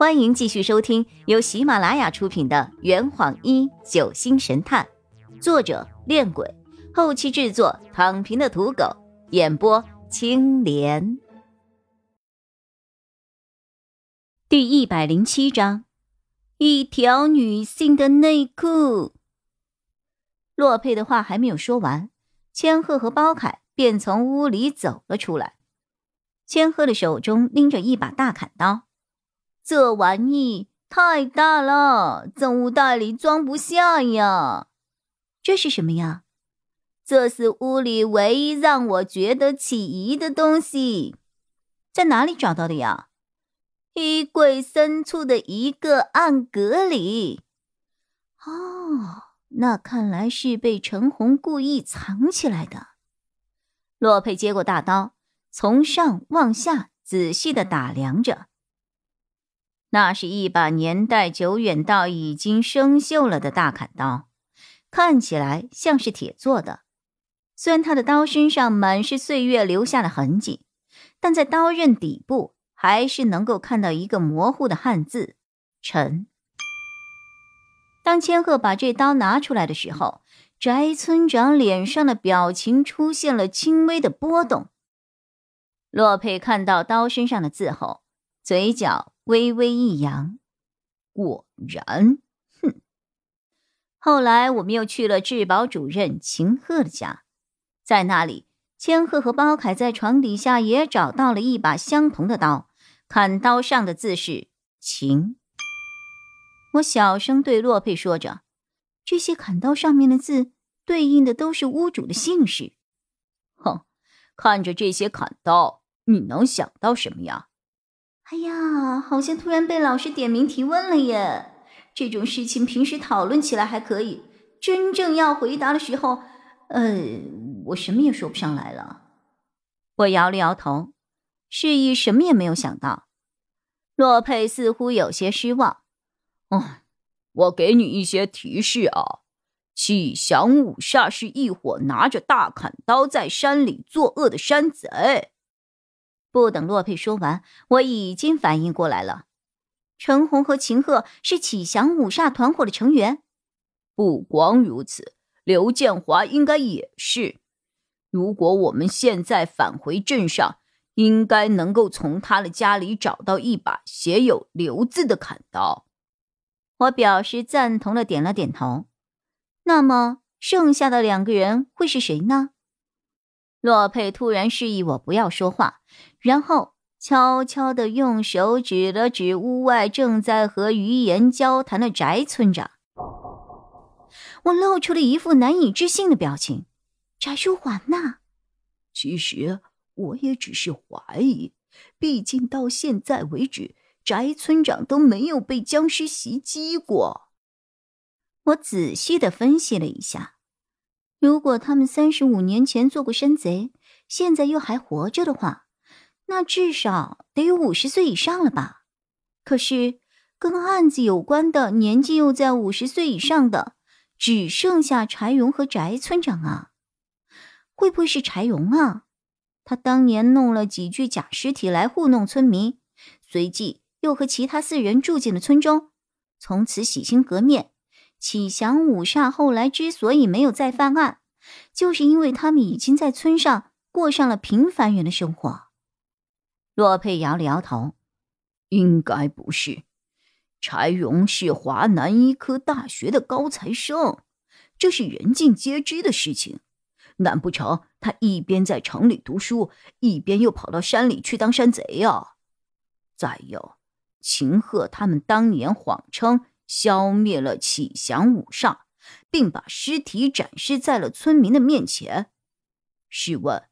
欢迎继续收听由喜马拉雅出品的《圆谎一九星神探》，作者：恋鬼，后期制作：躺平的土狗，演播：青莲。第一百零七章，一条女性的内裤。洛佩的话还没有说完，千鹤和包凯便从屋里走了出来。千鹤的手中拎着一把大砍刀。这玩意太大了，证物袋里装不下呀！这是什么呀？这是屋里唯一让我觉得起疑的东西，在哪里找到的呀？衣柜深处的一个暗格里。哦，那看来是被陈红故意藏起来的。洛佩接过大刀，从上往下仔细的打量着。那是一把年代久远到已经生锈了的大砍刀，看起来像是铁做的。虽然它的刀身上满是岁月留下的痕迹，但在刀刃底部还是能够看到一个模糊的汉字“陈”。当千鹤把这刀拿出来的时候，翟村长脸上的表情出现了轻微的波动。洛佩看到刀身上的字后，嘴角。微微一扬，果然，哼。后来我们又去了质保主任秦鹤的家，在那里，千鹤和包凯在床底下也找到了一把相同的刀，砍刀上的字是“秦”。我小声对洛佩说着：“这些砍刀上面的字，对应的都是屋主的姓氏。”哼，看着这些砍刀，你能想到什么呀？哎呀，好像突然被老师点名提问了耶！这种事情平时讨论起来还可以，真正要回答的时候，呃，我什么也说不上来了。我摇了摇头，示意什么也没有想到。洛佩似乎有些失望。哦，我给你一些提示啊，启祥五煞是一伙拿着大砍刀在山里作恶的山贼。不等洛佩说完，我已经反应过来了。陈红和秦鹤是启祥五煞团伙的成员。不光如此，刘建华应该也是。如果我们现在返回镇上，应该能够从他的家里找到一把写有“刘”字的砍刀。我表示赞同的点了点头。那么，剩下的两个人会是谁呢？洛佩突然示意我不要说话，然后悄悄地用手指了指屋外正在和余言交谈的翟村长。我露出了一副难以置信的表情。翟书桓呐，其实我也只是怀疑，毕竟到现在为止，翟村长都没有被僵尸袭击过。我仔细的分析了一下。如果他们三十五年前做过山贼，现在又还活着的话，那至少得有五十岁以上了吧？可是跟案子有关的年纪又在五十岁以上的，只剩下柴荣和翟村长啊！会不会是柴荣啊？他当年弄了几具假尸体来糊弄村民，随即又和其他四人住进了村中，从此洗心革面。启祥五煞后来之所以没有再犯案，就是因为他们已经在村上过上了平凡人的生活。洛佩摇了摇头，应该不是。柴荣是华南医科大学的高材生，这是人尽皆知的事情。难不成他一边在城里读书，一边又跑到山里去当山贼呀？再有，秦鹤他们当年谎称。消灭了启祥五煞，并把尸体展示在了村民的面前。试问，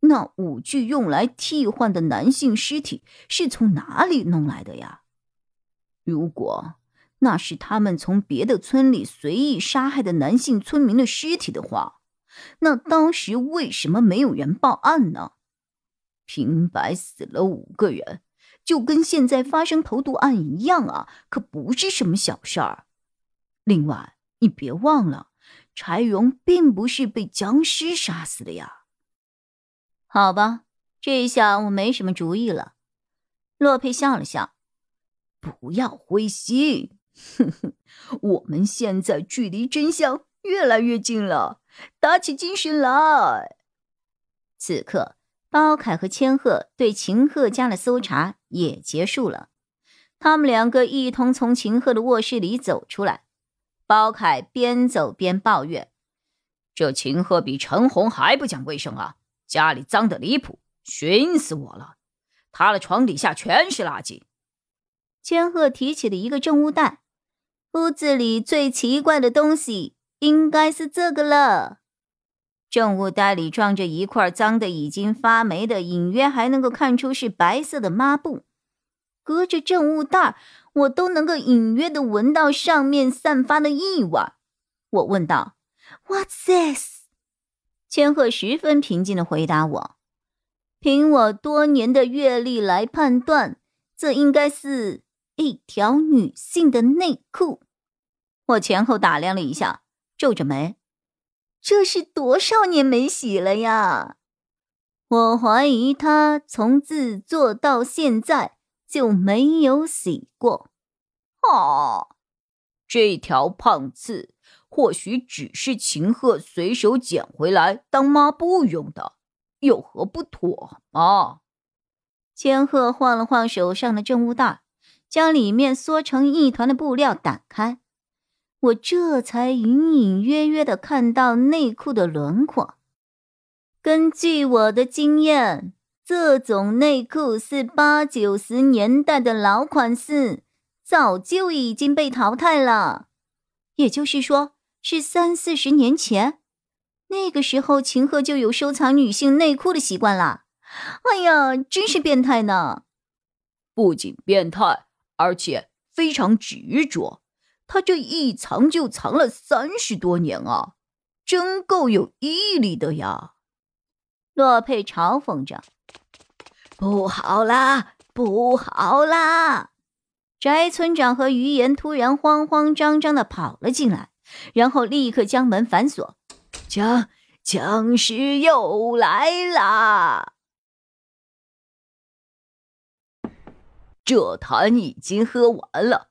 那五具用来替换的男性尸体是从哪里弄来的呀？如果那是他们从别的村里随意杀害的男性村民的尸体的话，那当时为什么没有人报案呢？平白死了五个人。就跟现在发生投毒案一样啊，可不是什么小事儿。另外，你别忘了，柴荣并不是被僵尸杀死的呀。好吧，这下我没什么主意了。洛佩笑了笑，不要灰心，哼哼，我们现在距离真相越来越近了，打起精神来。此刻，包凯和千鹤对秦鹤家的搜查也结束了，他们两个一同从秦鹤的卧室里走出来。包凯边走边抱怨：“这秦鹤比陈红还不讲卫生啊，家里脏得离谱，熏死我了。他的床底下全是垃圾。”千鹤提起了一个证物袋，屋子里最奇怪的东西应该是这个了。证物袋里装着一块脏的已经发霉的，隐约还能够看出是白色的抹布。隔着证物袋，我都能够隐约的闻到上面散发的异味。我问道：“What's this？” 千鹤十分平静的回答我：“凭我多年的阅历来判断，这应该是……”一条女性的内裤，我前后打量了一下，皱着眉：“这是多少年没洗了呀？我怀疑他从自作到现在就没有洗过。”啊，这条胖刺或许只是秦鹤随手捡回来当抹布用的，有何不妥吗？千鹤晃了晃手上的证物袋。将里面缩成一团的布料打开，我这才隐隐约约的看到内裤的轮廓。根据我的经验，这种内裤是八九十年代的老款式，早就已经被淘汰了。也就是说，是三四十年前，那个时候秦鹤就有收藏女性内裤的习惯了。哎呀，真是变态呢！不仅变态。而且非常执着，他这一藏就藏了三十多年啊，真够有毅力的呀！洛佩嘲讽着：“不好啦，不好啦！”翟村长和于言突然慌慌张张的跑了进来，然后立刻将门反锁。僵僵尸又来啦！这坛已经喝完了，